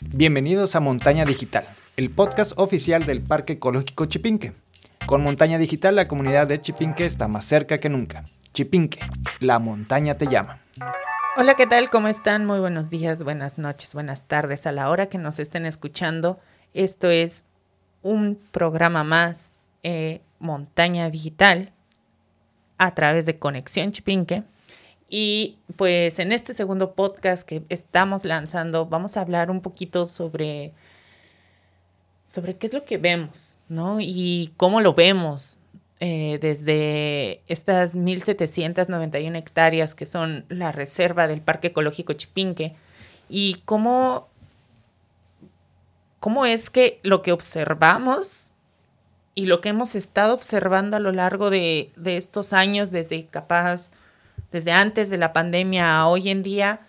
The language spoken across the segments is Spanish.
Bienvenidos a Montaña Digital, el podcast oficial del Parque Ecológico Chipinque. Con Montaña Digital la comunidad de Chipinque está más cerca que nunca. Chipinque, la montaña te llama. Hola, ¿qué tal? ¿Cómo están? Muy buenos días, buenas noches, buenas tardes a la hora que nos estén escuchando. Esto es un programa más, eh, Montaña Digital, a través de Conexión Chipinque. Y pues en este segundo podcast que estamos lanzando vamos a hablar un poquito sobre, sobre qué es lo que vemos, ¿no? Y cómo lo vemos eh, desde estas 1.791 hectáreas que son la reserva del Parque Ecológico Chipinque y cómo, cómo es que lo que observamos y lo que hemos estado observando a lo largo de, de estos años, desde capaz desde antes de la pandemia a hoy en día,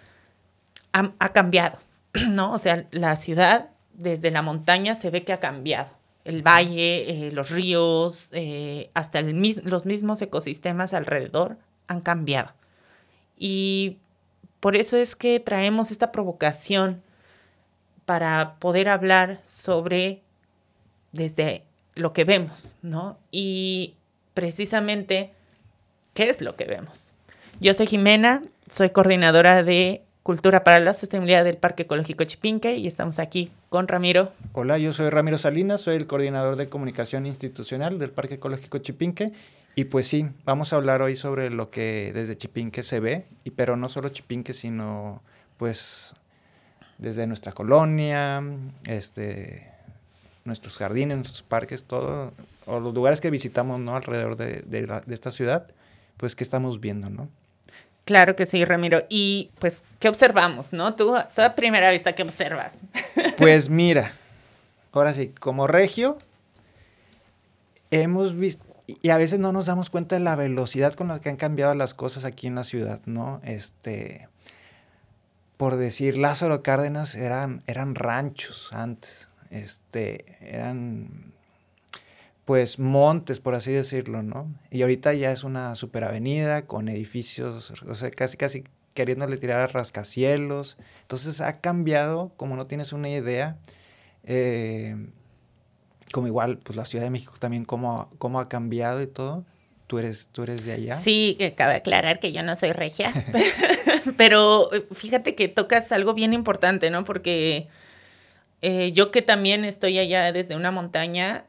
ha, cambiado, ¿no? O sea, la ciudad desde la montaña se ve que ha cambiado. El valle, eh, los ríos, eh, hasta los mismos ecosistemas alrededor han cambiado. Y por eso es que traemos esta provocación para poder hablar sobre desde lo que vemos, ¿no? Y precisamente, ¿qué es lo que vemos? Yo soy Jimena, soy coordinadora de Cultura para la Sostenibilidad del Parque Ecológico Chipinque y estamos aquí con Ramiro. Hola, yo soy Ramiro Salinas, soy el coordinador de comunicación institucional del Parque Ecológico Chipinque y pues sí, vamos a hablar hoy sobre lo que desde Chipinque se ve, y pero no solo Chipinque, sino pues desde nuestra colonia, este, nuestros jardines, nuestros parques, todo, o los lugares que visitamos ¿no? alrededor de, de, de esta ciudad, pues qué estamos viendo, ¿no? Claro que sí, Ramiro. Y pues, ¿qué observamos, no? Tú, a primera vista, ¿qué observas? Pues mira, ahora sí, como regio, hemos visto, y a veces no nos damos cuenta de la velocidad con la que han cambiado las cosas aquí en la ciudad, ¿no? Este, por decir, Lázaro Cárdenas eran, eran ranchos antes, este, eran pues montes, por así decirlo, ¿no? Y ahorita ya es una superavenida con edificios, o sea, casi, casi queriéndole tirar a rascacielos. Entonces ha cambiado, como no tienes una idea, eh, como igual, pues la Ciudad de México también, cómo, cómo ha cambiado y todo. ¿Tú eres, ¿Tú eres de allá? Sí, cabe aclarar que yo no soy regia, pero eh, fíjate que tocas algo bien importante, ¿no? Porque eh, yo que también estoy allá desde una montaña,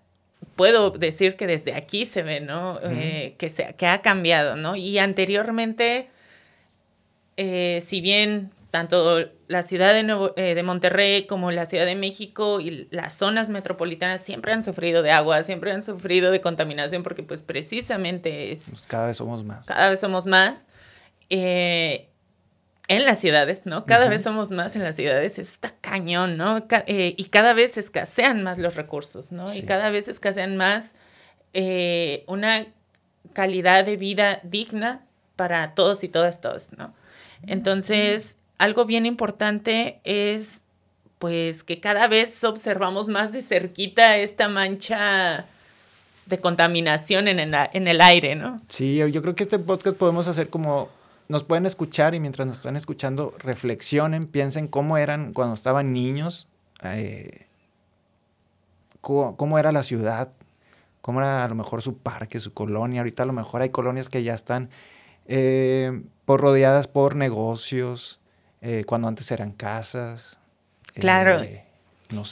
puedo decir que desde aquí se ve, ¿no? Eh, que, se, que ha cambiado, ¿no? Y anteriormente, eh, si bien tanto la ciudad de, eh, de, Monterrey como la Ciudad de México y las zonas metropolitanas siempre han sufrido de agua, siempre han sufrido de contaminación porque pues precisamente es... Pues cada vez somos más. Cada vez somos más en las ciudades, ¿no? Cada vez somos más en las ciudades, está cañón, ¿no? Eh, y cada vez escasean más los recursos, ¿no? Y cada vez escasean más eh, una calidad de vida digna para todos y todas, todos, ¿no? Entonces, algo bien importante es, pues, que cada vez observamos más de cerquita esta mancha de contaminación en el, en el aire, ¿no? Sí, yo creo que este podcast podemos hacer como nos pueden escuchar y mientras nos están escuchando, reflexionen, piensen cómo eran cuando estaban niños, eh, cómo, era la ciudad, cómo era a lo mejor su parque, su colonia. Ahorita a lo mejor hay colonias que ya están eh, por rodeadas por negocios, eh, cuando antes eran casas. Claro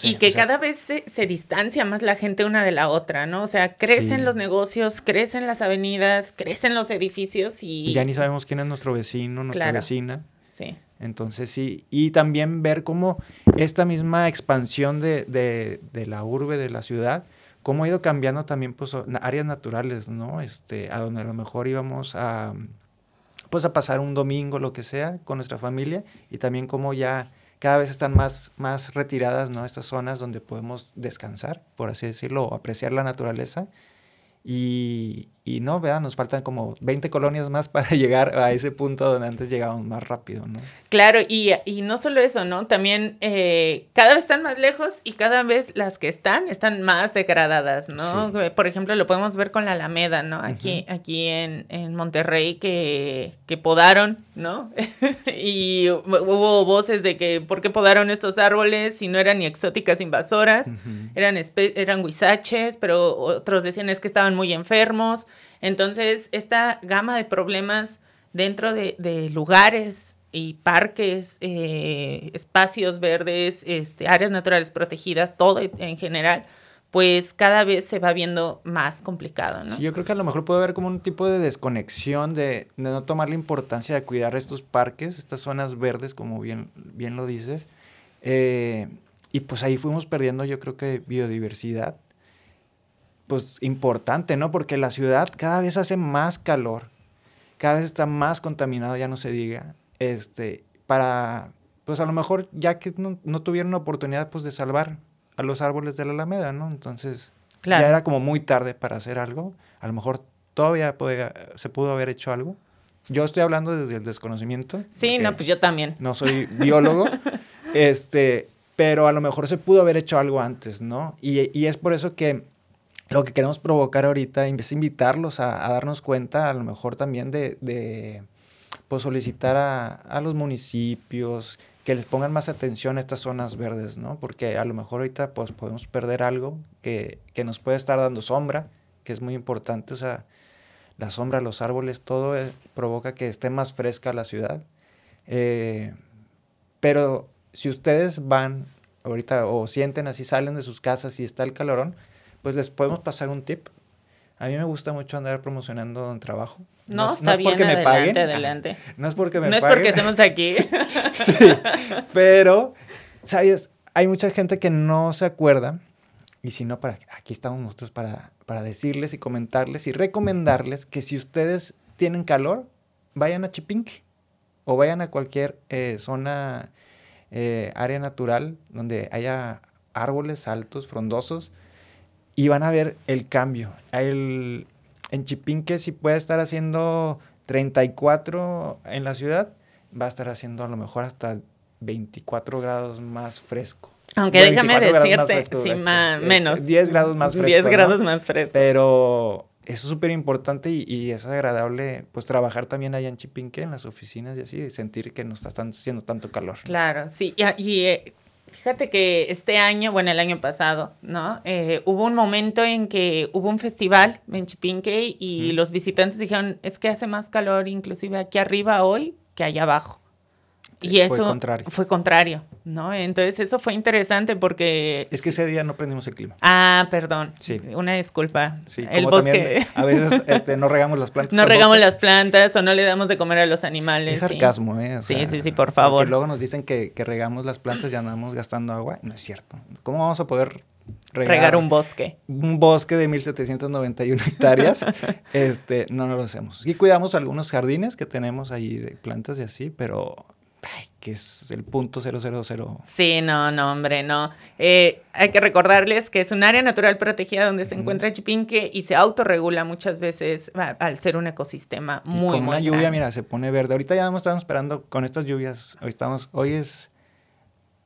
y que cada vez se, distancia más la gente una de la otra, ¿no? O sea, crecen los negocios, crecen las avenidas, crecen los edificios y... Ya ni sabemos quién es nuestro vecino, nuestra vecina. Sí. Entonces sí, y también ver cómo esta misma expansión de, de, de, la urbe, de la ciudad, cómo ha ido cambiando también pues áreas naturales, ¿no? Este, a donde a lo mejor íbamos a, pues a pasar un domingo, lo que sea, con nuestra familia, y también cómo ya cada vez están más, más retiradas, ¿no? Estas zonas donde podemos descansar, por así decirlo, apreciar la naturaleza. Y, y no, ¿verdad? Nos faltan como 20 colonias más para llegar a ese punto donde antes llegábamos más rápido, ¿no? Claro, y, y no solo eso, ¿no? También eh, cada vez están más lejos y cada vez las que están están más degradadas, ¿no? Por ejemplo, lo podemos ver con la Alameda, ¿no? Aquí, aquí en, en, Monterrey que, que podaron, ¿no? y hubo voces de que, ¿por qué podaron estos árboles si no eran ni exóticas invasoras? Eran, eran huizaches, pero otros decían es que estaban muy enfermos. Entonces, esta gama de problemas dentro de, lugares y parques, eh, espacios verdes, este, áreas naturales protegidas, todo en general, pues cada vez se va viendo más complicado, ¿no? Sí, yo creo que a lo mejor puede haber como un tipo de desconexión de, no tomar la importancia de cuidar estos parques, estas zonas verdes, como bien, bien lo dices. Eh, y pues ahí fuimos perdiendo, yo creo que biodiversidad pues importante, ¿no? Porque la ciudad cada vez hace más calor, cada vez está más contaminado, ya no se diga, este, para, pues a lo mejor ya que no, tuvieron la oportunidad pues de salvar a los árboles de la Alameda, ¿no? Entonces, ya era como muy tarde para hacer algo, a lo mejor todavía se pudo haber hecho algo. Yo estoy hablando desde el desconocimiento. Sí, no, pues yo también. No soy biólogo, este, pero a lo mejor se pudo haber hecho algo antes, ¿no? Y, y es por eso que lo que queremos provocar ahorita es invitarlos a, darnos cuenta, a lo mejor también de, pues, solicitar a, los municipios que les pongan más atención a estas zonas verdes, ¿no? Porque a lo mejor ahorita pues podemos perder algo que, nos puede estar dando sombra, que es muy importante, o sea, la sombra, los árboles, todo eh, provoca que esté más fresca la ciudad. Eh, pero si ustedes van ahorita o sienten así, salen de sus casas y está el calorón, pues les podemos pasar un tip. A mí me gusta mucho andar promocionando donde trabajo. No, está bien, porque me paguen. adelante. No es porque me paguen. No es porque estemos aquí. sí, pero, ¿sabes? Hay mucha gente que no se acuerda, y si no, para, aquí estamos nosotros para, para decirles y comentarles y recomendarles que si ustedes tienen calor, vayan a Chipinque o vayan a cualquier eh, zona, eh, área natural donde haya árboles altos, frondosos, y van a ver el cambio. El, en Chipinque, si puede estar haciendo 34 en la ciudad, va a estar haciendo a lo mejor hasta 24 grados más fresco. Aunque déjame decirte, sí, más, menos. 10 grados más fresco. 10 grados más fresco. Pero eso es súper importante y, es agradable pues trabajar también allá en Chipinque, en las oficinas y así, sentir que no está haciendo tanto calor. Claro, sí. Y, y eh, Fíjate que este año, bueno, el año pasado, ¿no? Eh, hubo un momento en que hubo un festival en Chipinque y los visitantes dijeron, es que hace más calor inclusive aquí arriba hoy que allá abajo. Y eso fue contrario. fue contrario, ¿no? Entonces eso fue interesante porque... Es que ese día no prendimos el clima. Ah, perdón. Sí. Una disculpa. Sí, el bosque. a veces este, no regamos las plantas. No regamos las plantas o no le damos de comer a los animales. Es sarcasmo, ¿eh? sí, sí, sí, por favor. luego nos dicen que, que regamos las plantas y andamos gastando agua. No es cierto. ¿Cómo vamos a poder regar, un bosque. Un bosque de 1791 hectáreas. este, no, no lo hacemos. Sí cuidamos algunos jardines que tenemos ahí de plantas y así, pero Ay, que es el punto 000. Sí, no, no, hombre, no. Eh, hay que recordarles que es un área natural protegida donde se encuentra Chipinque y se autorregula muchas veces al ser un ecosistema muy, y con una lluvia, mira, se pone verde. Ahorita ya estamos esperando con estas lluvias. Hoy estamos, hoy es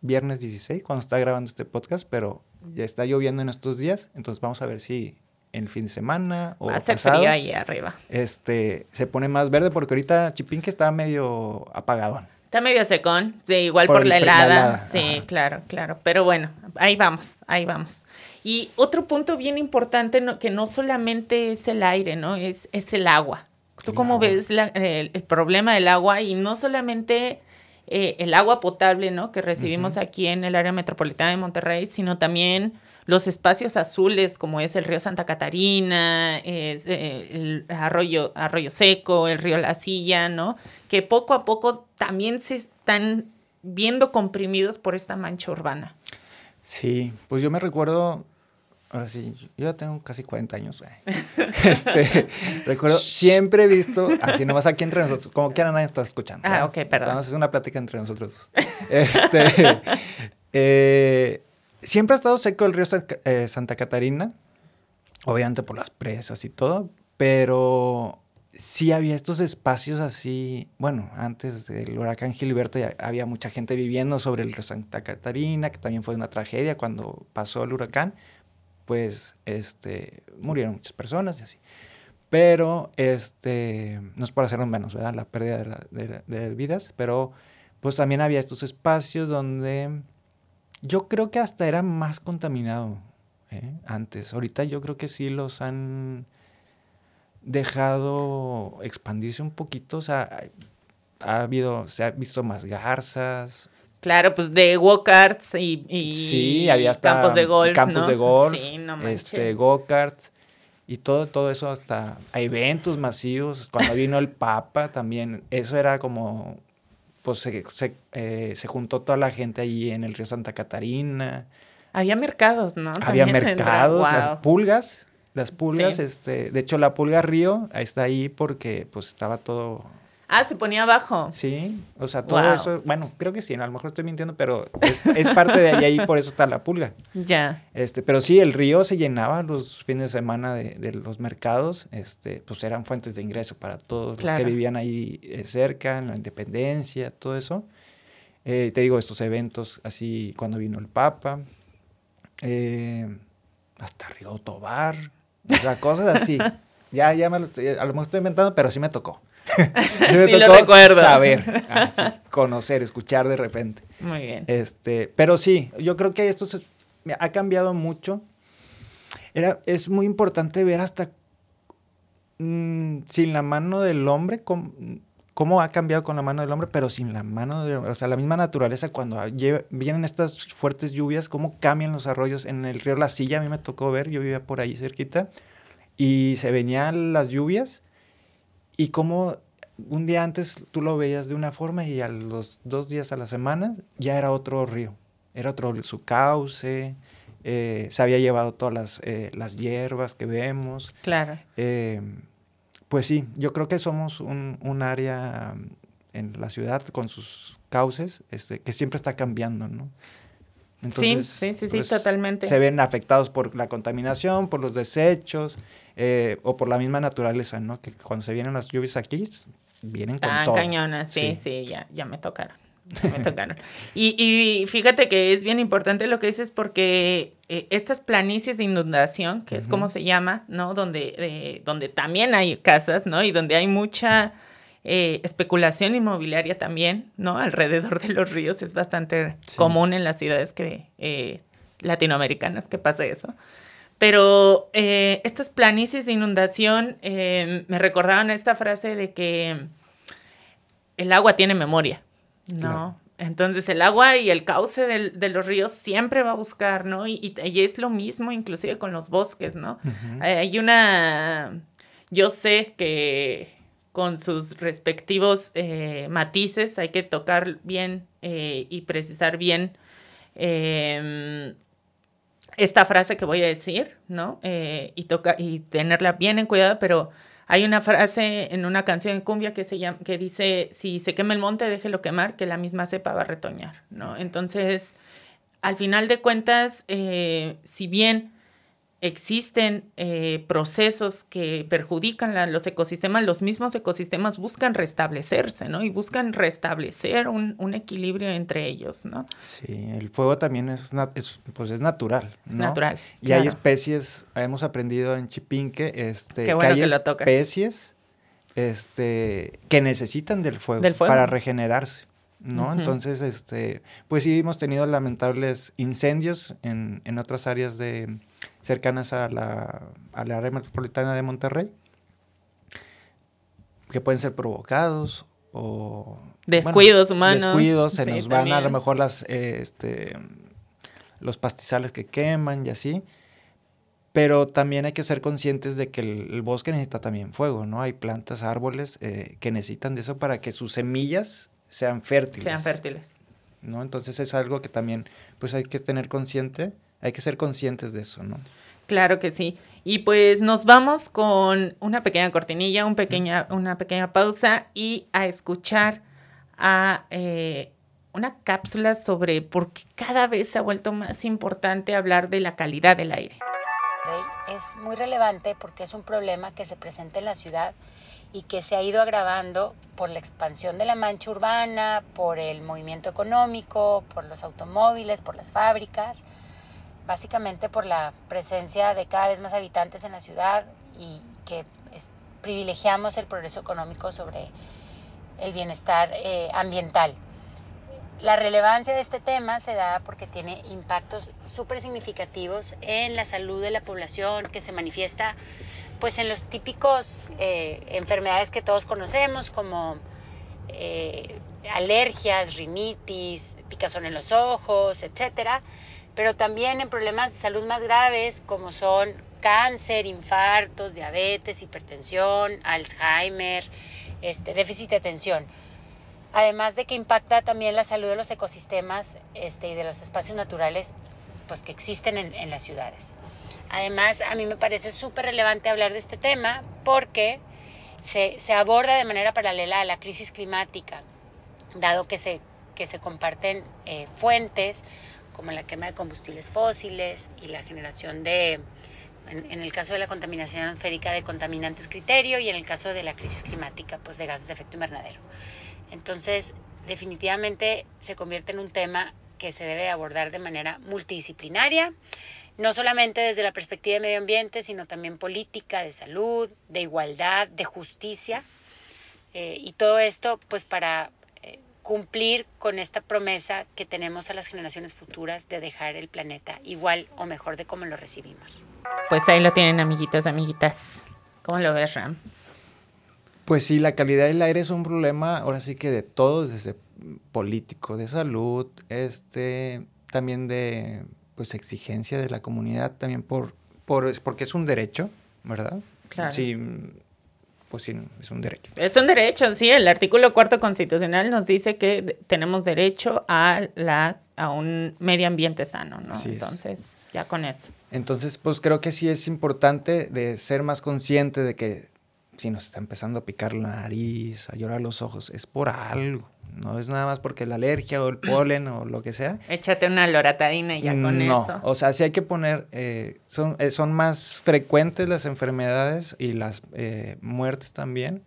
viernes 16 cuando está grabando este podcast, pero ya está lloviendo en estos días, entonces vamos a ver si el fin de semana o Hace frío ahí arriba. Este, se pone más verde porque ahorita Chipinque está medio apagado. Está medio secón, igual por, la, helada. Sí, claro, claro. Pero bueno, ahí vamos, ahí vamos. Y otro punto bien importante, que no solamente es el aire, ¿no? Es, es el agua. ¿Tú cómo ves el, problema del agua? Y no solamente eh, el agua potable, ¿no? Que recibimos aquí en el área metropolitana de Monterrey, sino también los espacios azules como es el río Santa Catarina, eh, el arroyo, arroyo Seco, el río La Silla, ¿no? Que poco a poco también se están viendo comprimidos por esta mancha urbana. Sí, pues yo me recuerdo, ahora sí, yo ya tengo casi 40 años. Este, recuerdo, siempre he visto, así nomás aquí entre nosotros, como quieran nadie está escuchando. Ah, ok, perdón. Estamos, es una plática entre nosotros. Este, eh, siempre ha estado seco el río eh, Santa Catarina, obviamente por las presas y todo, pero sí había estos espacios así, bueno, antes del huracán Gilberto ya había mucha gente viviendo sobre el río Santa Catarina, que también fue una tragedia cuando pasó el huracán, pues este, murieron muchas personas y así. Pero, este, no es por hacerlo menos, ¿verdad? La pérdida de, de vidas, pero pues también había estos espacios donde yo creo que hasta era más contaminado ¿eh? antes. Ahorita yo creo que sí los han dejado expandirse un poquito. O sea, ha habido, se ha visto más garzas. Claro, pues de go-karts y, sí, había campos de golf. Campos de golf. Sí, no Este, go-karts. Y todo, todo eso hasta a eventos masivos. Cuando vino el Papa también, eso era como, pues se, se, eh, se juntó toda la gente allí en el río Santa Catarina. Había mercados, ¿no? Había mercados, pulgas, las pulgas, este, de hecho la pulga río está ahí porque pues estaba todo Ah, se ponía abajo. Sí, o sea, todo eso, bueno, creo que sí, a lo mejor estoy mintiendo, pero es, parte de ahí, y por eso está la pulga. Ya. Este, pero sí, el río se llenaba los fines de semana de, los mercados, este, pues eran fuentes de ingreso para todos los que vivían ahí eh, cerca, en la independencia, todo eso. Eh, te digo, estos eventos así cuando vino el Papa, eh, hasta Río Tobar, o sea, cosas así. ya, ya me lo, a lo mejor estoy inventando, pero sí me tocó. sí, me tocó recuerdo. saber, conocer, escuchar de repente. Muy bien. Este, pero sí, yo creo que esto se, ha cambiado mucho. Era, es muy importante ver hasta mm, sin la mano del hombre cómo, ha cambiado con la mano del hombre, pero sin la mano de, o sea, la misma naturaleza cuando vienen estas fuertes lluvias, cómo cambian los arroyos en el río La Silla, a mí me tocó ver, yo vivía por ahí cerquita y se venían las lluvias y como un día antes tú lo veías de una forma y a los dos días a la semana ya era otro río, era otro su cauce, eh, se había llevado todas las, eh, las hierbas que vemos. Claro. Eh, pues sí, yo creo que somos un, un, área en la ciudad con sus cauces este, que siempre está cambiando, ¿no? Entonces, sí, sí, sí, pues, totalmente. Se ven afectados por la contaminación, por los desechos, eh, o por la misma naturaleza, ¿no? Que cuando se vienen las lluvias aquí, vienen con todo. cañonas, sí, sí, ya, ya me tocaron. me tocaron. Y, y, fíjate que es bien importante lo que dices porque eh, estas planicies de inundación, que es como se llama, ¿no? Donde, eh, donde también hay casas, ¿no? Y donde hay mucha especulación inmobiliaria también, ¿no? Alrededor de los ríos es bastante común en las ciudades que, latinoamericanas que pasa eso. Pero eh, estas planicies de inundación eh, me recordaban esta frase de que el agua tiene memoria, ¿no? Entonces el agua y el cauce de los ríos siempre va a buscar, ¿no? Y, es lo mismo inclusive con los bosques, ¿no? Hay una, yo sé que con sus respectivos eh, matices hay que tocar bien y precisar bien esta frase que voy a decir, ¿no? Eh, y, toca, y tenerla bien en cuidado, pero hay una frase en una canción en cumbia que, se llama, que dice, si se quema el monte, déjelo quemar, que la misma cepa va a retoñar, ¿no? Entonces, al final de cuentas, eh, si bien existen eh, procesos que perjudican los ecosistemas, los mismos ecosistemas buscan restablecerse, ¿no? Y buscan restablecer un, equilibrio entre ellos, ¿no? Sí, el fuego también es, pues es natural, ¿no? natural. Y hay especies, hemos aprendido en Chipinque, este, que hay especies este, que necesitan del fuego, para regenerarse. ¿No? Entonces, este, pues sí hemos tenido lamentables incendios en, en otras áreas de, cercanas a la, área metropolitana de Monterrey, que pueden ser provocados o... Descuidos humanos. Descuidos, se nos van a lo mejor las, eh, este, los pastizales que queman y así. Pero también hay que ser conscientes de que el, bosque necesita también fuego, ¿no? Hay plantas, árboles eh, que necesitan de eso para que sus semillas sean fértiles. Sean fértiles. ¿no? Entonces es algo que también pues hay que tener consciente hay que ser conscientes de eso, ¿no? Claro que sí. Y pues nos vamos con una pequeña cortinilla, un pequeña, una pequeña pausa y a escuchar a eh, una cápsula sobre por qué cada vez se ha vuelto más importante hablar de la calidad del aire. es muy relevante porque es un problema que se presenta en la ciudad y que se ha ido agravando por la expansión de la mancha urbana, por el movimiento económico, por los automóviles, por las fábricas, básicamente por la presencia de cada vez más habitantes en la ciudad y que privilegiamos el progreso económico sobre el bienestar eh, ambiental. La relevancia de este tema se da porque tiene impactos súper significativos en la salud de la población que se manifiesta pues en los típicos eh, enfermedades que todos conocemos como eh, alergias, rinitis, picazón en los ojos, etcétera, pero también en problemas de salud más graves como son cáncer, infartos, diabetes, hipertensión, Alzheimer, este, déficit de atención. Además de que impacta también la salud de los ecosistemas este, y de los espacios naturales pues, que existen en, las ciudades. Además, a mí me parece súper relevante hablar de este tema porque se, aborda de manera paralela a la crisis climática, dado que se, que se comparten eh, fuentes como la quema de combustibles fósiles y la generación de, en, el caso de la contaminación atmosférica, de contaminantes criterio y en el caso de la crisis climática, pues de gases de efecto invernadero. Entonces, definitivamente se convierte en un tema que se debe abordar de manera multidisciplinaria, no solamente desde la perspectiva de medio ambiente, sino también política, de salud, de igualdad, de justicia, eh, y todo esto pues para cumplir con esta promesa que tenemos a las generaciones futuras de dejar el planeta igual o mejor de como lo recibimos. Pues ahí lo tienen, amiguitos, amiguitas. ¿Cómo lo ves, Ram? Pues sí, la calidad del aire es un problema, ahora sí que de todo, desde político, de salud, este, también de pues exigencia de la comunidad, también por, por porque es un derecho, ¿verdad? Claro. Sí, pues sí, es un derecho. Es un derecho, sí. El artículo cuarto constitucional nos dice que tenemos derecho a, la, a un medio ambiente sano, ¿no? Entonces, ya con eso. Entonces, pues creo que sí es importante de ser más consciente de que si nos está empezando a picar la nariz, a llorar los ojos, es por algo. No es nada más porque la alergia o el polen o lo que sea. Échate una loratadina y ya con eso. O sea, sí hay que poner, eh, son, eh, son más frecuentes las enfermedades y las eh, muertes también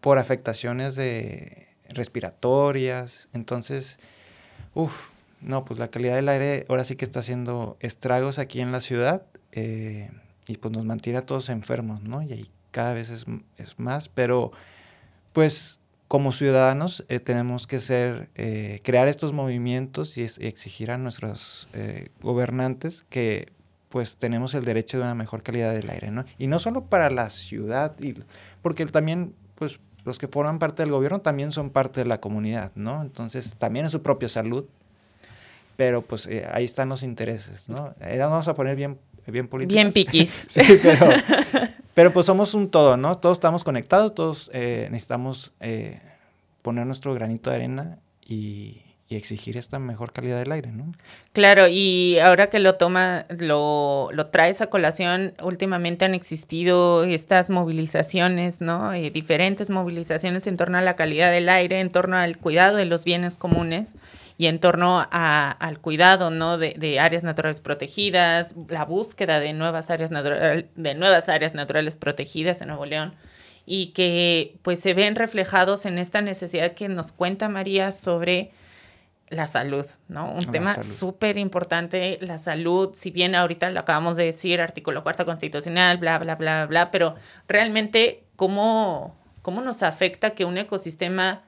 por afectaciones de respiratorias. Entonces, uff, no, pues la calidad del aire ahora sí que está haciendo estragos aquí en la ciudad y pues nos mantiene a todos enfermos, ¿no? Y ahí cada vez es, es más, pero pues como ciudadanos eh, tenemos que ser, eh, crear estos movimientos y, exigir a nuestros eh, gobernantes que pues tenemos el derecho de una mejor calidad del aire, ¿no? Y no solo para la ciudad, y, porque también pues los que forman parte del gobierno también son parte de la comunidad, ¿no? Entonces también es su propia salud, pero pues ahí están los intereses, ¿no? vamos a poner bien bien políticos. Bien piquis. sí, pero, pero pues somos un todo, ¿no? Todos estamos conectados, todos eh, necesitamos eh, poner nuestro granito de arena y, exigir esta mejor calidad del aire, ¿no? Claro, y ahora que lo toma, lo, lo traes a colación, últimamente han existido estas movilizaciones, ¿no? Eh, diferentes movilizaciones en torno a la calidad del aire, en torno al cuidado de los bienes comunes y en torno al cuidado ¿no? de, áreas naturales protegidas, la búsqueda de nuevas áreas, de nuevas áreas naturales protegidas en Nuevo León y que pues se ven reflejados en esta necesidad que nos cuenta María sobre la salud, ¿no? Un tema súper importante, la salud, si bien ahorita lo acabamos de decir, artículo cuarto constitucional, bla, bla, bla, bla, pero realmente cómo, cómo nos afecta que un ecosistema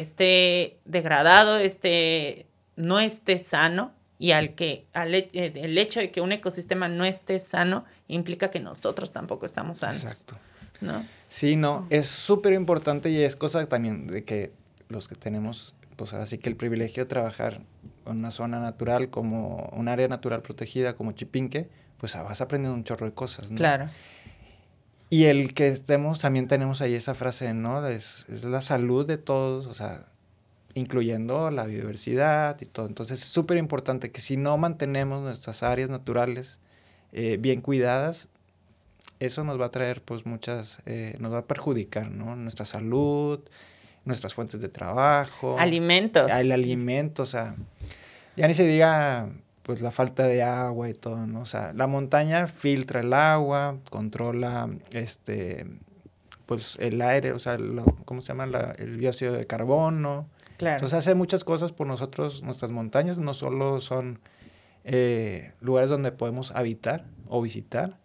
esté degradado, esté, no esté sano y al que al, eh, el hecho de que un ecosistema no esté sano implica que nosotros tampoco estamos sanos. Exacto. ¿no? Sí, no, es súper importante y es cosa también de que los que tenemos, pues así que el privilegio de trabajar en una zona natural como un área natural protegida como Chipinque, pues vas aprendiendo un chorro de cosas, ¿no? Claro. Y el que estemos, también tenemos ahí esa frase, ¿no? Es, es la salud de todos, o sea, incluyendo la biodiversidad y todo. Entonces es súper importante que si no mantenemos nuestras áreas naturales eh, bien cuidadas, eso nos va a traer pues muchas, eh, nos va a perjudicar, ¿no? Nuestra salud, nuestras fuentes de trabajo. Alimentos. El alimento, o sea, ya ni se diga pues la falta de agua y todo, ¿no? O sea, la montaña filtra el agua, controla este pues el aire, o sea, ¿cómo se llama? La, el dióxido de carbono. Claro. Entonces hace muchas cosas por nosotros, nuestras montañas no solo son eh, lugares donde podemos habitar o visitar,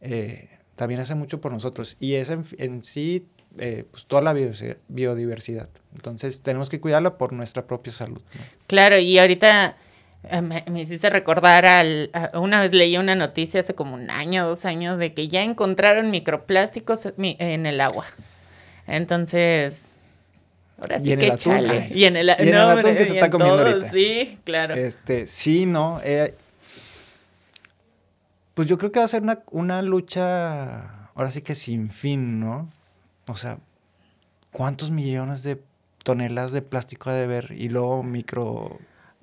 eh, también hace mucho por nosotros. Y es en, sí eh, pues toda la biodiversidad. Entonces tenemos que cuidarla por nuestra propia salud. Claro, y ahorita eh, me, hiciste recordar al, una vez leí una noticia hace como un año, dos años, de que ya encontraron microplásticos en el agua. Entonces, ahora sí que chale. Y en el, atún que se está comiendo ahorita. Sí, claro. Este, sí, no. Eh, pues yo creo que va a ser una, una lucha, ahora sí que sin fin, ¿no? O sea, ¿cuántos millones de toneladas de plástico ha de haber? Y luego micro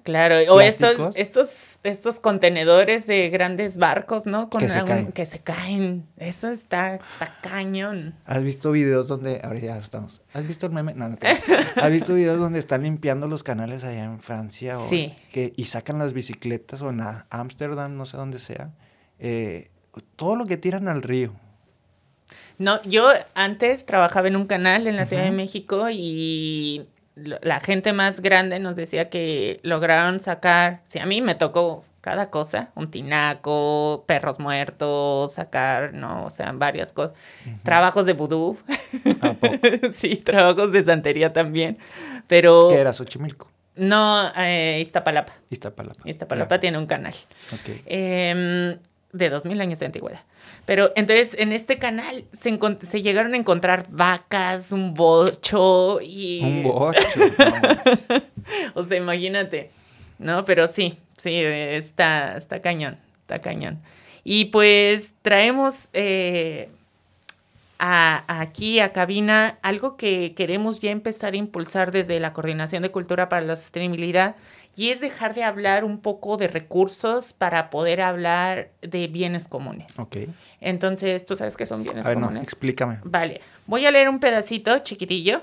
Claro, o estos, estos, estos contenedores de grandes barcos, ¿no? Con que, se caen. que se caen. Eso está, está, cañón. ¿Has visto videos donde, ahora ya estamos, ¿has visto el meme? No, no ¿Has visto videos donde están limpiando los canales allá en Francia? O sí. Que, y sacan las bicicletas o en Ámsterdam, no sé dónde sea. Eh, todo lo que tiran al río. No, yo antes trabajaba en un canal en la Ciudad de México y la gente más grande nos decía que lograron sacar, si a mí me tocó cada cosa, un tinaco, perros muertos, sacar, ¿no? O sea, varias cosas. Trabajos de vudú. sí, trabajos de santería también. Pero... ¿Qué era Xochimilco? No, eh, Iztapalapa. Iztapalapa. Iztapalapa tiene un canal. Ok. Em, de dos mil años de antigüedad. Pero entonces en este canal se, se llegaron a encontrar vacas, un bocho y... Un bocho. o sea, imagínate. No, pero sí, sí, está, está cañón, está cañón. Y pues traemos eh, a, aquí a cabina algo que queremos ya empezar a impulsar desde la Coordinación de Cultura para la Sostenibilidad y es dejar de hablar un poco de recursos para poder hablar de bienes comunes. Ok. Entonces, ¿tú sabes qué son bienes a ver, comunes? No, explícame. Vale, voy a leer un pedacito chiquitillo.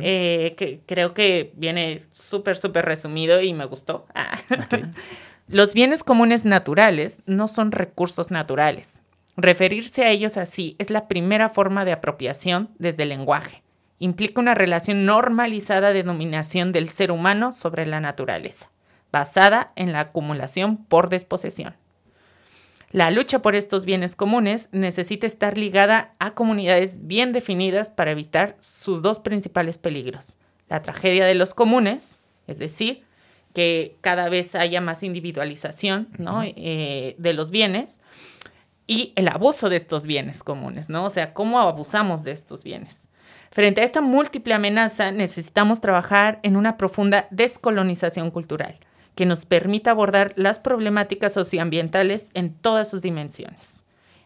Eh, que creo que viene súper, súper resumido y me gustó. Ah. Los bienes comunes naturales no son recursos naturales. Referirse a ellos así es la primera forma de apropiación desde el lenguaje implica una relación normalizada de dominación del ser humano sobre la naturaleza, basada en la acumulación por desposesión. La lucha por estos bienes comunes necesita estar ligada a comunidades bien definidas para evitar sus dos principales peligros. La tragedia de los comunes, es decir, que cada vez haya más individualización eh, de los bienes, y el abuso de estos bienes comunes, ¿no? O sea, cómo abusamos de estos bienes. Frente a esta múltiple amenaza, necesitamos trabajar en una profunda descolonización cultural que nos permita abordar las problemáticas socioambientales en todas sus dimensiones.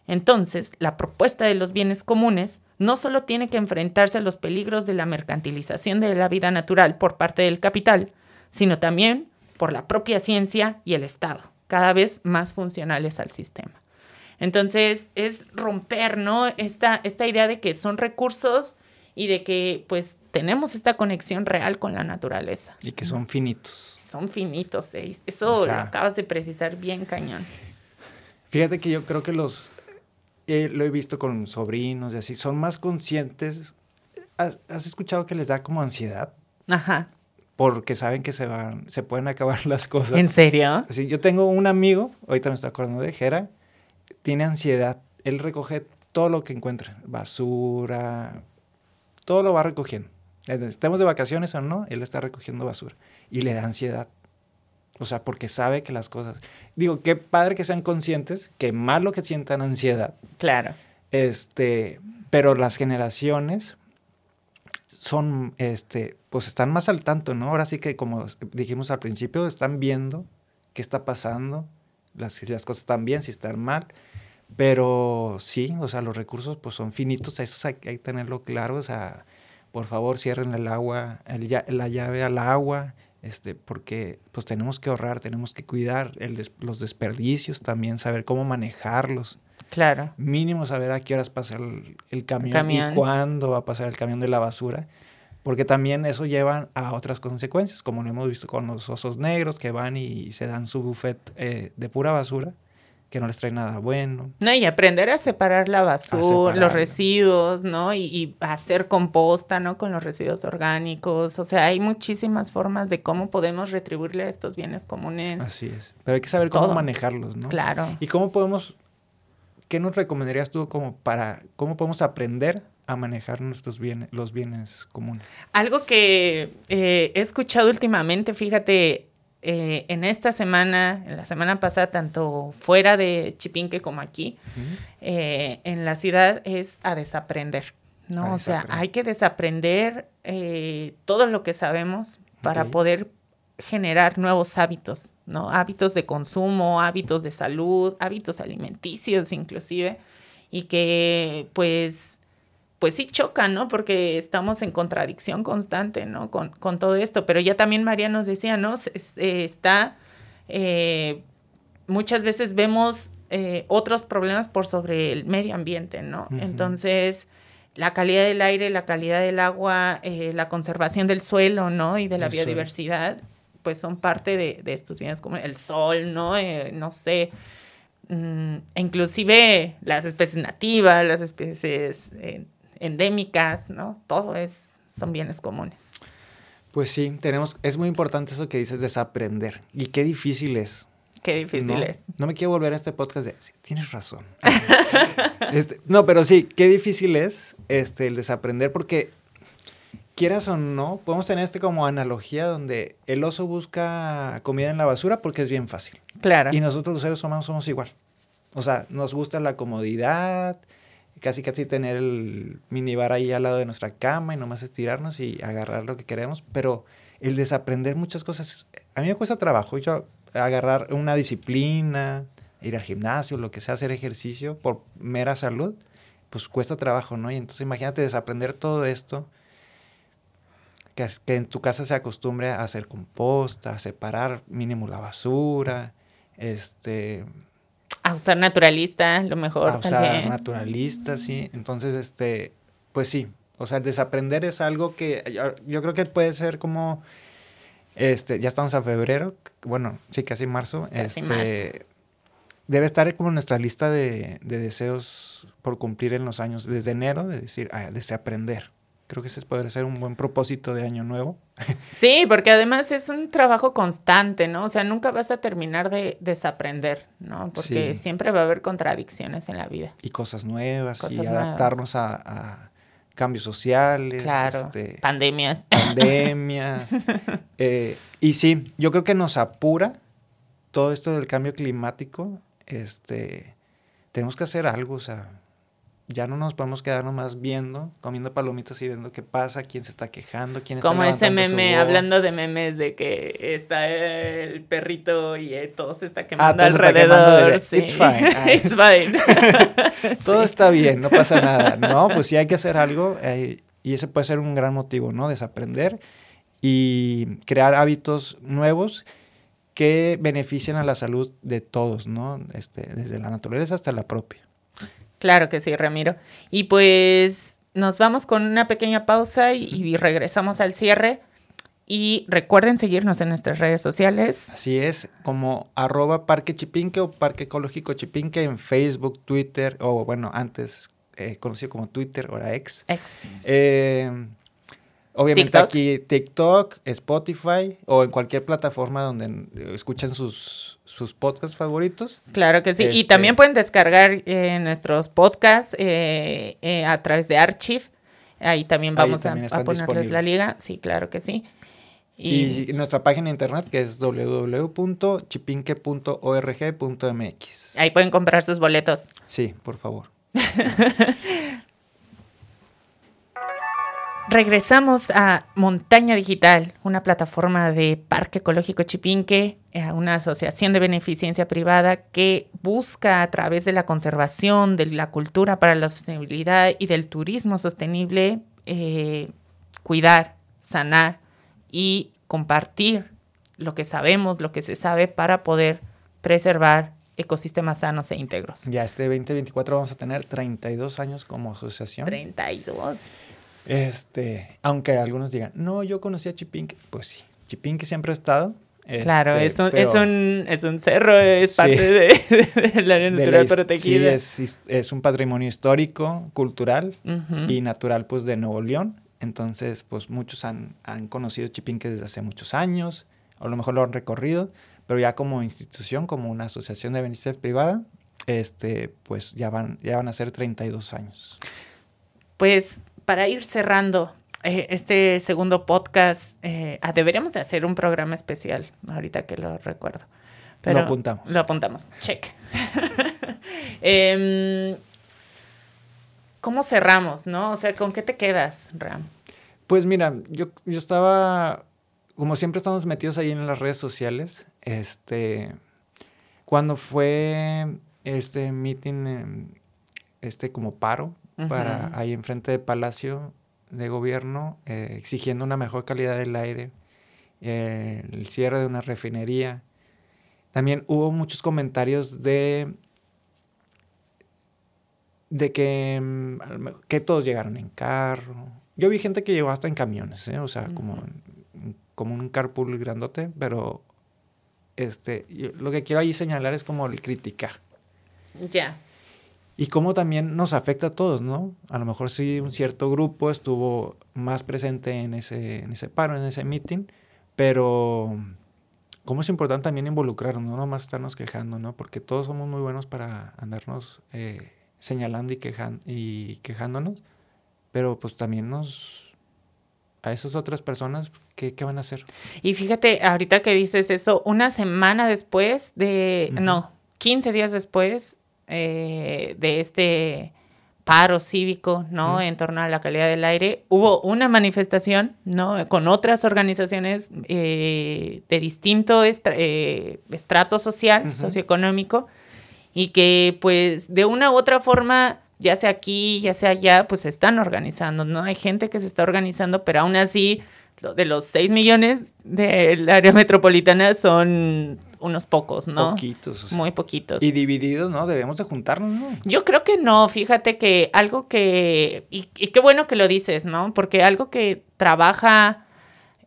Entonces, la propuesta de los bienes comunes no solo tiene que enfrentarse a los peligros de la mercantilización de la vida natural por parte del capital, sino también por la propia ciencia y el Estado, cada vez más funcionales al sistema. Entonces, es romper, ¿no? Esta, esta idea de que son recursos y de que pues tenemos esta conexión real con la naturaleza. Y que son finitos. Son finitos, ¿eh? eso lo acabas de precisar bien cañón. Fíjate que yo creo que los, eh, lo he visto con sobrinos y así, son más conscientes. ¿Has, escuchado que les da como ansiedad? Ajá. Porque saben que se van, se pueden acabar las cosas. ¿En serio? Sí, yo tengo un amigo, ahorita me estoy acordando de Jera, tiene ansiedad. Él recoge todo lo que encuentra, basura, todo lo va recogiendo. Estemos de vacaciones o no, él está recogiendo basura y le da ansiedad. O sea, porque sabe que las cosas. Digo, qué padre que sean conscientes, qué malo que sientan ansiedad. Claro. Este, pero las generaciones son, este, pues están más al tanto, ¿no? Ahora sí que, como dijimos al principio, están viendo qué está pasando, las, si las cosas están bien, si están mal. Pero sí, o sea, los recursos pues son finitos, eso hay, que tenerlo claro, o sea, por favor cierren el agua, la llave al agua, este, porque pues tenemos que ahorrar, tenemos que cuidar los desperdicios también, saber cómo manejarlos. Claro. Mínimo saber a qué horas pasa el, camión, y cuándo va a pasar el camión de la basura. Porque también eso lleva a otras consecuencias, como lo hemos visto con los osos negros que van y se dan su buffet eh, de pura basura que no les trae nada bueno. No, y aprender a separar la basura, los residuos, ¿no? Y, y, hacer composta, ¿no? Con los residuos orgánicos. O sea, hay muchísimas formas de cómo podemos retribuirle a estos bienes comunes. Así es. Pero hay que saber cómo manejarlos, ¿no? Claro. Y cómo podemos, ¿qué nos recomendarías tú como para, cómo podemos aprender a manejar nuestros bienes, los bienes comunes? Algo que eh, he escuchado últimamente, fíjate, eh, en esta semana, en la semana pasada, tanto fuera de Chipinque como aquí, eh, en la ciudad, es a desaprender, ¿no? o sea, hay que desaprender eh, todo lo que sabemos para poder generar nuevos hábitos, ¿no? Hábitos de consumo, hábitos de salud, hábitos alimenticios inclusive, y que pues pues sí chocan, ¿no? Porque estamos en contradicción constante, ¿no? Con, todo esto. Pero ya también María nos decía, ¿no? está, eh, muchas veces vemos eh, otros problemas por sobre el medio ambiente, ¿no? Entonces, la calidad del aire, la calidad del agua, eh, la conservación del suelo, ¿no? Y de la biodiversidad, pues son parte de, estos bienes como el sol, ¿no? no sé. Mm, inclusive las especies nativas, las especies endémicas, ¿no? Todo es, son bienes comunes. Pues sí, tenemos, es muy importante eso que dices, desaprender. Y qué difícil es. Qué difícil es. No me quiero volver a este podcast de, tienes razón. Este, no, pero sí, qué difícil es este, el desaprender porque quieras o no, podemos tener este como analogía donde el oso busca comida en la basura porque es bien fácil. Claro. Y nosotros los seres humanos somos igual. O sea, nos gusta la comodidad, casi casi tener el minibar ahí al lado de nuestra cama y nomás estirarnos y agarrar lo que queremos, pero el desaprender muchas cosas, a mí me cuesta trabajo, yo agarrar una disciplina, ir al gimnasio, lo que sea, hacer ejercicio por mera salud, pues cuesta trabajo, ¿no? Y entonces imagínate desaprender todo esto, que, que en tu casa se acostumbre a hacer composta, a separar mínimo la basura, este, a usar naturalista, lo mejor. A usar naturalista, sí. Entonces, este, pues sí. O sea, desaprender es algo que yo, creo que puede ser como, este, ya estamos a febrero, bueno, sí, casi marzo. Casi este, marzo. Debe estar como nuestra lista de, de, deseos por cumplir en los años, desde enero, de decir, ah, desaprender. Creo que ese podría ser un buen propósito de año nuevo. Sí, porque además es un trabajo constante, ¿no? O sea, nunca vas a terminar de desaprender, ¿no? Porque siempre va a haber contradicciones en la vida. Y cosas nuevas y adaptarnos a, cambios sociales. Claro. Este, pandemias. Pandemias. Eh, y sí, yo creo que nos apura todo esto del cambio climático. Este, tenemos que hacer algo, o sea ya no nos podemos quedar nomás viendo, comiendo palomitas y viendo qué pasa, quién se está quejando, quién está Como ese meme, hablando de memes de que está el perrito y todo se está ah, quemando alrededor. It's fine. It's fine. todo está bien, no pasa nada. No, pues sí hay que hacer algo eh, y ese puede ser un gran motivo, ¿no? Desaprender y crear hábitos nuevos que beneficien a la salud de todos, ¿no? Este, desde la naturaleza hasta la propia. Claro que sí, Ramiro. Y pues nos vamos con una pequeña pausa y, regresamos al cierre. Y recuerden seguirnos en nuestras redes sociales. Así es, como arroba Parque Chipinque o Parque Ecológico Chipinque en Facebook, Twitter, o bueno, antes eh, conocido como Twitter, ahora X. X. Eh, Obviamente aquí TikTok, Spotify o en cualquier plataforma donde escuchen sus, sus podcasts favoritos. Claro que sí. Y este también pueden descargar eh, nuestros podcasts eh, eh, a través de Archive. Ahí también vamos a, ponerles la liga. Sí, claro que sí. Y, nuestra página de internet que es www.chipinque.org.mx. Ahí pueden comprar sus boletos. Sí, por favor. Regresamos a Montaña Digital, una plataforma de Parque Ecológico Chipinque, eh, una asociación de beneficencia privada que busca a través de la conservación, de la cultura para la sostenibilidad y del turismo sostenible, eh, cuidar, sanar y compartir lo que sabemos, lo que se sabe para poder preservar ecosistemas sanos e íntegros. Ya este 2024 vamos a tener 32 años como asociación. 32. Este, aunque algunos digan, no, yo conocí a Chipinque, pues sí, Chipinque siempre ha estado. Claro, este, es, un, pero- es, un, es un cerro, es Sí. parte de- del área de la natural protegida. Sí, es, es un patrimonio histórico, cultural y natural, pues, de Nuevo León. Entonces, pues, muchos han, han conocido Chipinque desde hace muchos años, o a lo mejor lo han recorrido, pero ya como institución, como una asociación de beneficencia privada, este, pues, ya van, ya van a ser 32 años. Pues para ir cerrando eh, este segundo podcast, eh, ah, deberíamos de hacer un programa especial, ahorita que lo recuerdo. Lo apuntamos. Lo apuntamos, check. Em, ¿Cómo cerramos, no? O sea, ¿con qué te quedas, Ram? Pues mira, yo, yo estaba, como siempre estamos metidos ahí en las redes sociales, este, cuando fue este meeting, em, este como paro, para ahí enfrente del Palacio de Gobierno, eh, exigiendo una mejor calidad del aire, eh, el cierre de una refinería. También hubo muchos comentarios de de que, mm, que todos llegaron en carro. Yo vi gente que llegó hasta en camiones, ¿eh? o sea, como, como un carpool grandote, pero este, yo- lo que quiero ahí señalar es como el criticar. Ya. Y cómo también nos afecta a todos, ¿no? A lo mejor sí un cierto grupo estuvo más presente en ese, en ese paro, en ese meeting, pero cómo es importante también involucrarnos, no nomás estarnos quejando, ¿no? Porque todos somos muy buenos para andarnos eh, señalando y, quejan, y quejándonos, pero pues también nos... A esas otras personas, ¿qué, qué van a hacer? Y fíjate, ahorita que dices eso, una semana después de, Ujú. no, 15 días después eh, de este paro cívico, ¿no? En torno a la calidad del aire, hubo una manifestación, ¿no? Con otras organizaciones eh, de distinto estra- eh, estrato social, socioeconómico, y que pues de una u otra forma, ya sea aquí, ya sea allá, pues se están organizando, ¿no? Hay gente que se está organizando, pero aún así, lo de los 6 millones del área metropolitana son unos pocos, ¿no? Poquitos. o sea. Muy poquitos. Y divididos, ¿no? Debemos de juntarnos, ¿no? Yo creo que no, fíjate que algo que, y, y qué bueno que lo dices, ¿no? Porque algo que trabaja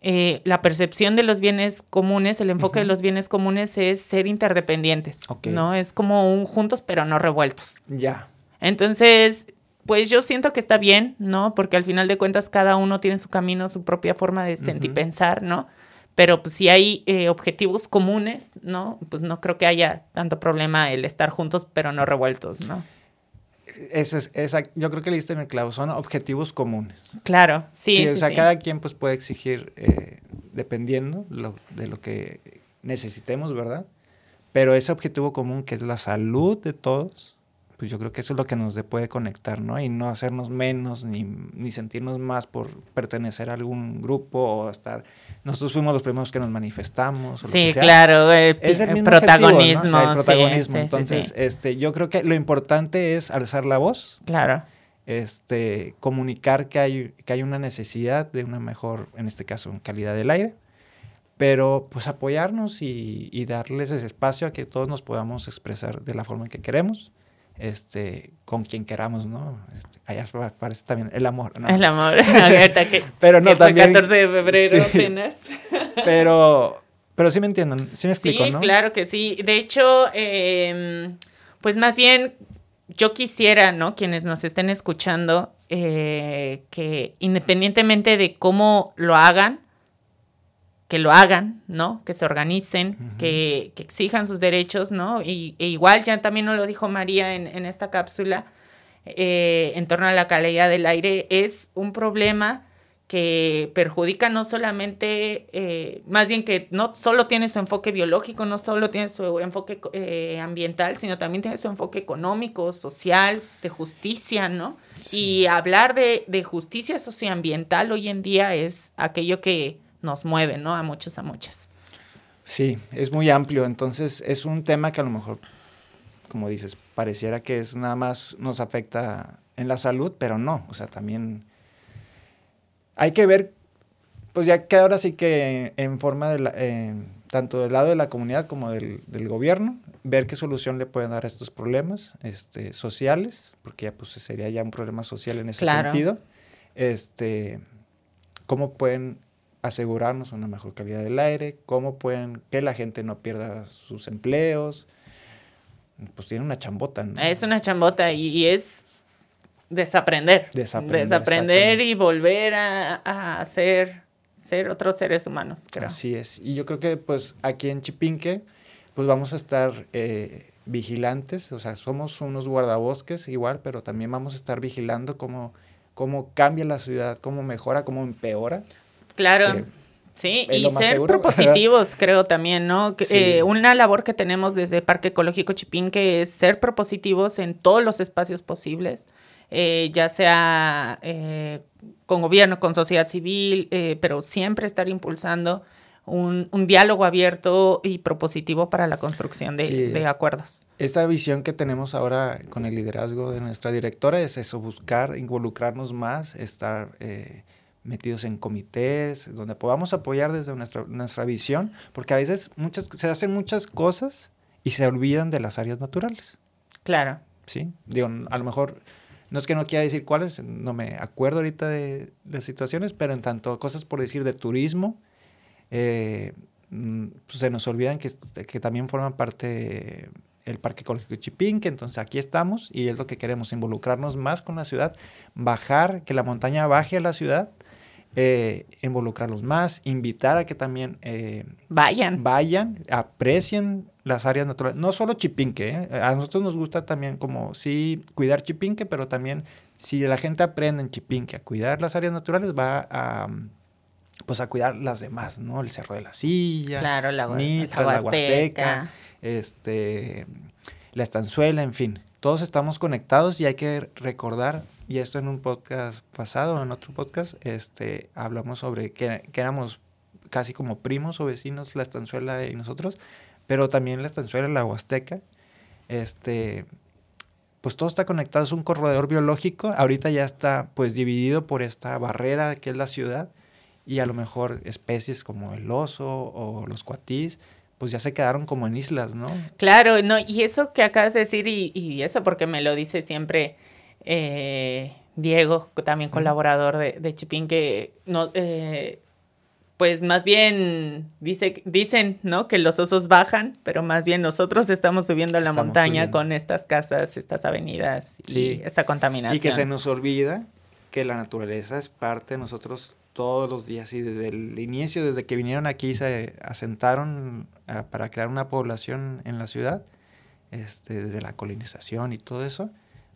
eh, la percepción de los bienes comunes, el enfoque de los bienes comunes es ser interdependientes. ¿no? Es como un juntos pero no revueltos. Ya. Entonces, pues yo siento que está bien, ¿no? Porque al final de cuentas cada uno tiene su camino, su propia forma de sentir, Ujú. pensar, ¿no? Pero pues si hay eh, objetivos comunes, ¿no? Pues no creo que haya tanto problema el estar juntos pero no revueltos, ¿no? Ese es, esa, yo creo que le diste en el clavo, son objetivos comunes. Claro, sí. Sí, sí, o sea, sí. cada quien pues puede exigir eh, dependiendo lo- de lo que necesitemos, ¿verdad? Pero ese objetivo común que es la salud de todos, pues yo creo que eso es lo que nos de- puede conectar, ¿no? Y no hacernos menos ni, ni sentirnos más por pertenecer a algún grupo o estar... Nosotros fuimos los primeros que nos manifestamos. o lo Sí, claro, el, Es el el protagonismo. objetivo, ¿no? El protagonismo. sí, Entonces, sí. este, yo creo que lo importante es alzar la voz, claro. este, comunicar que hay, que hay una necesidad de una mejor, en este caso, calidad del aire, pero pues apoyarnos y, y darles ese espacio a que todos nos podamos expresar de la forma en que queremos, este, con quien queramos, ¿no? Este, allá pa- parece también el amor, ¿no? El amor. Que, Pero no, que también- 14 de febrero Sí. apenas. Pero, pero sí me entienden, sí me explico, Sí, ¿no? claro que sí. De hecho, eh, pues más bien yo quisiera, ¿no? Quienes nos estén escuchando, eh, que independientemente de cómo lo hagan, que lo hagan, ¿no? Que se organicen, que, que exijan sus derechos, ¿no? Y, e igual ya también nos lo dijo María en, en esta cápsula, eh, en torno a la calidad del aire, es un problema que perjudica no solamente, eh, más bien que no solo tiene su enfoque biológico, no solo tiene su enfoque eh, ambiental, sino también tiene su enfoque económico, social, de justicia, ¿no? Y hablar de, de justicia socioambiental hoy en día es aquello que nos mueve, ¿no? A muchos, a muchas. Sí, es muy amplio, entonces es un tema que a lo mejor, como dices, pareciera que es nada más nos afecta en la salud, pero no, o sea, también hay que ver, pues ya que ahora sí que en forma de la, eh, tanto del lado de la comunidad como del, del gobierno, ver qué solución le pueden dar a estos problemas este, sociales, porque ya pues sería ya un problema social en ese Claro. sentido. este, cómo pueden asegurarnos una mejor calidad del aire, cómo pueden que la gente no pierda sus empleos. Pues tiene una chambota, ¿no? Es una chambota y, es desaprender. Desaprender. Desaprender y volver a, ser, ser otros seres humanos, creo. Así es. Y yo creo que pues aquí en Chipinque pues vamos a estar eh, vigilantes, o sea, somos unos guardabosques igual, pero también vamos a estar vigilando cómo, cómo cambia la ciudad, cómo mejora, cómo empeora. Claro. sí, y ser propositivos, creo también, ¿no? Eh, una labor que tenemos desde Parque Ecológico Chipinque es ser propositivos en todos los espacios posibles, eh, ya sea eh, con gobierno, con sociedad civil, pero siempre estar impulsando un, diálogo abierto y propositivo para la construcción de, acuerdos. Esta visión que tenemos ahora con el liderazgo de nuestra directora es eso, buscar involucrarnos más, estar eh, metidos en comités, donde podamos apoyar desde nuestra, nuestra visión, porque a veces muchas, se hacen muchas cosas y se olvidan de las áreas naturales. Claro. Sí, digo, a lo mejor no es que no quiera decir cuáles, no me acuerdo ahorita de las situaciones, pero en tanto cosas por decir de turismo, eh, mm, pues se nos olvidan que, que también forman parte el Parque Ecológico Chipinque, entonces aquí estamos y es lo que queremos, involucrarnos más con la ciudad, bajar, que la montaña baje a la ciudad, eh, involucrarlos más, invitar a que también eh, vayan. vayan, aprecien las áreas naturales, no solo Chipinque, a nosotros nos gusta también como sí cuidar Chipinque, pero también si la gente aprende en Chipinque a cuidar las áreas naturales, va a pues a cuidar las demás, ¿no? El Cerro de la Silla, claro, la, Huasteca, este, la Estanzuela, en fin. Todos estamos conectados y hay que recordar, y esto en un podcast pasado, en otro podcast, este, hablamos sobre que, éramos casi como primos o vecinos la Estanzuela y nosotros, pero también la Estanzuela y la Huasteca, este, pues todo está conectado, es un corredor biológico, ahorita ya está pues dividido por esta barrera que es la ciudad, y a lo mejor especies como el oso o los cuatís, pues ya se quedaron como en islas, ¿no? Claro, no, y eso que acabas de decir, y, eso porque me lo dice siempre eh, Diego, también colaborador de, de Chipín, que no, eh, pues más bien dice, dicen, ¿no? Que los osos bajan, pero más bien nosotros estamos subiendo a la montaña con estas casas, estas avenidas y esta contaminación. Y que se nos olvida que la naturaleza es parte de nosotros todos los días y desde el inicio, desde que vinieron aquí, se asentaron ah, para crear una población en la ciudad, este, desde la colonización y todo eso.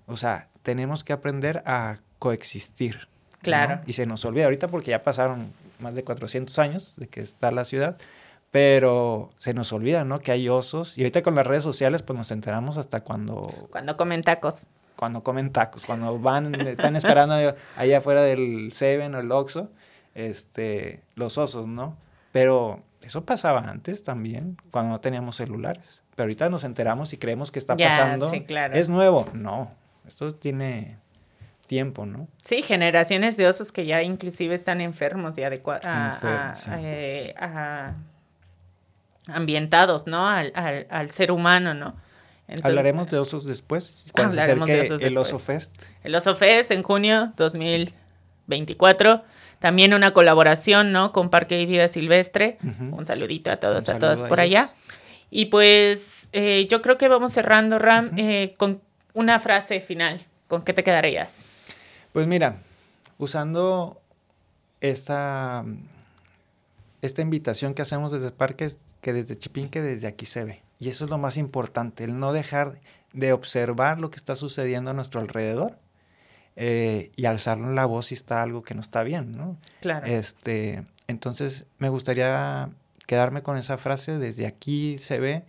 O sea, tenemos que aprender a coexistir. Claro. Y se nos olvida ahorita porque ya pasaron más de 400 años de que está la ciudad, pero se nos olvida, ¿no? Que hay osos. Y ahorita con las redes sociales, pues nos enteramos hasta cuando... Cuando comen tacos. Cuando comen tacos, cuando van, están esperando allá afuera del Seven o el Oxxo este, los osos, ¿no? Pero eso pasaba antes también, cuando no teníamos celulares. Pero ahorita nos enteramos y creemos que está pasando. Sí, claro. Es nuevo. No, esto tiene tiempo, ¿no? Sí, generaciones de osos que ya inclusive están enfermos y adecuados eh, ambientados, ¿no? Al, al, ser humano, ¿no? Hablaremos de osos después. Hablaremos de osos el Oso Fest. El Oso Fest en junio 2024. También una colaboración, ¿no? Con Parque de Vida Silvestre. Un saludito a todos, a todas por allá. Y pues eh, yo creo que vamos cerrando, Ram, eh, con una frase final. ¿Con qué te quedarías? Pues mira, usando esta, esta invitación que hacemos desde Parques, que desde Chipinque, desde aquí se ve. Y eso es lo más importante, el no dejar de observar lo que está sucediendo a nuestro alrededor eh, y alzar la voz si está algo que no está bien, ¿no? Claro. Este, entonces, me gustaría quedarme con esa frase, desde aquí se ve,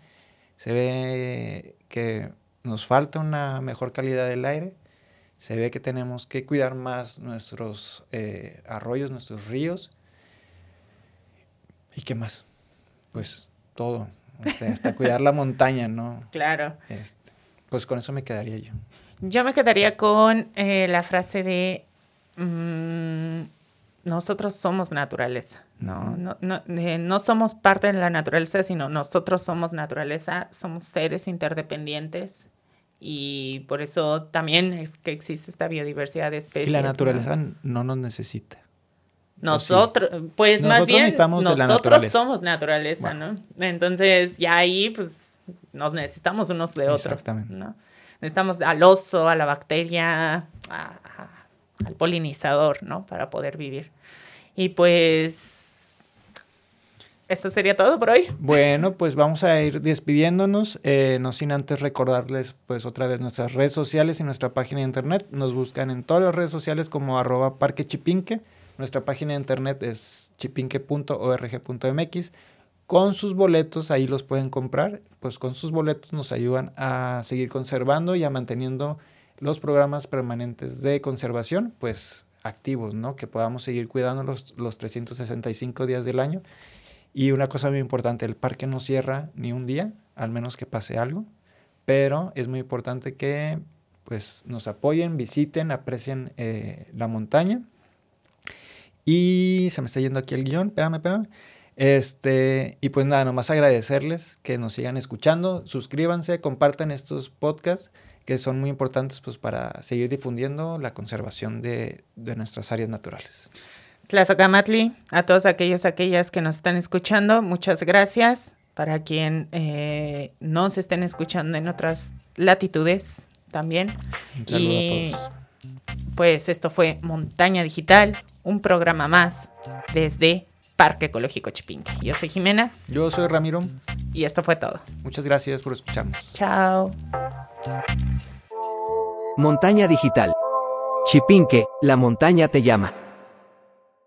se ve que nos falta una mejor calidad del aire, se ve que tenemos que cuidar más nuestros eh, arroyos, nuestros ríos. ¿Y qué más? Pues todo, hasta cuidar la montaña, ¿no? Claro. Este, pues con eso me quedaría yo. Yo me quedaría con eh, la frase de mm, nosotros somos naturaleza, ¿no? No, no, no, somos parte de la naturaleza, sino nosotros somos naturaleza, somos seres interdependientes y por eso también es que existe esta biodiversidad de especies. Y la naturaleza no nos necesita. Nosotros, pues más bien, nosotros naturaleza. somos naturaleza, ¿no? Entonces, ya ahí, pues, nos necesitamos unos de otros, Exactamente. ¿no? Necesitamos al oso, a la bacteria, a- a- al polinizador, ¿no? Para poder vivir. Y pues, eso sería todo por hoy. Bueno, pues vamos a ir despidiéndonos, eh, no sin antes recordarles pues otra vez nuestras redes sociales y nuestra página de internet. Nos buscan en todas las redes sociales como arroba parque chipinque. Nuestra página de internet es chipinque.org.mx. Con sus boletos ahí los pueden comprar, pues con sus boletos nos ayudan a seguir conservando y a manteniendo los programas permanentes de conservación, pues activos, ¿no? Que podamos seguir cuidando los, los 365 días del año. Y una cosa muy importante, el parque no cierra ni un día, al menos que pase algo, pero es muy importante que pues nos apoyen, visiten, aprecien eh, la montaña. Y se me está yendo aquí el guion, espérame, espérame. Este, y pues nada, nomás agradecerles que nos sigan escuchando, suscríbanse, compartan estos podcasts que son muy importantes pues para seguir difundiendo la conservación de, de nuestras áreas naturales. Tlazocamatli, a todos aquellos, aquellas que nos están escuchando, muchas gracias. Para quien eh, nos estén escuchando en otras latitudes también. Un saludo Y a todos. pues esto fue Montaña Digital, un programa más desde Parque Ecológico Chipinque. Yo soy Jimena Yo soy Ramiro, y esto fue todo. muchas gracias por escucharnos. Chao. Montaña Digital. Chipinque, la montaña te llama.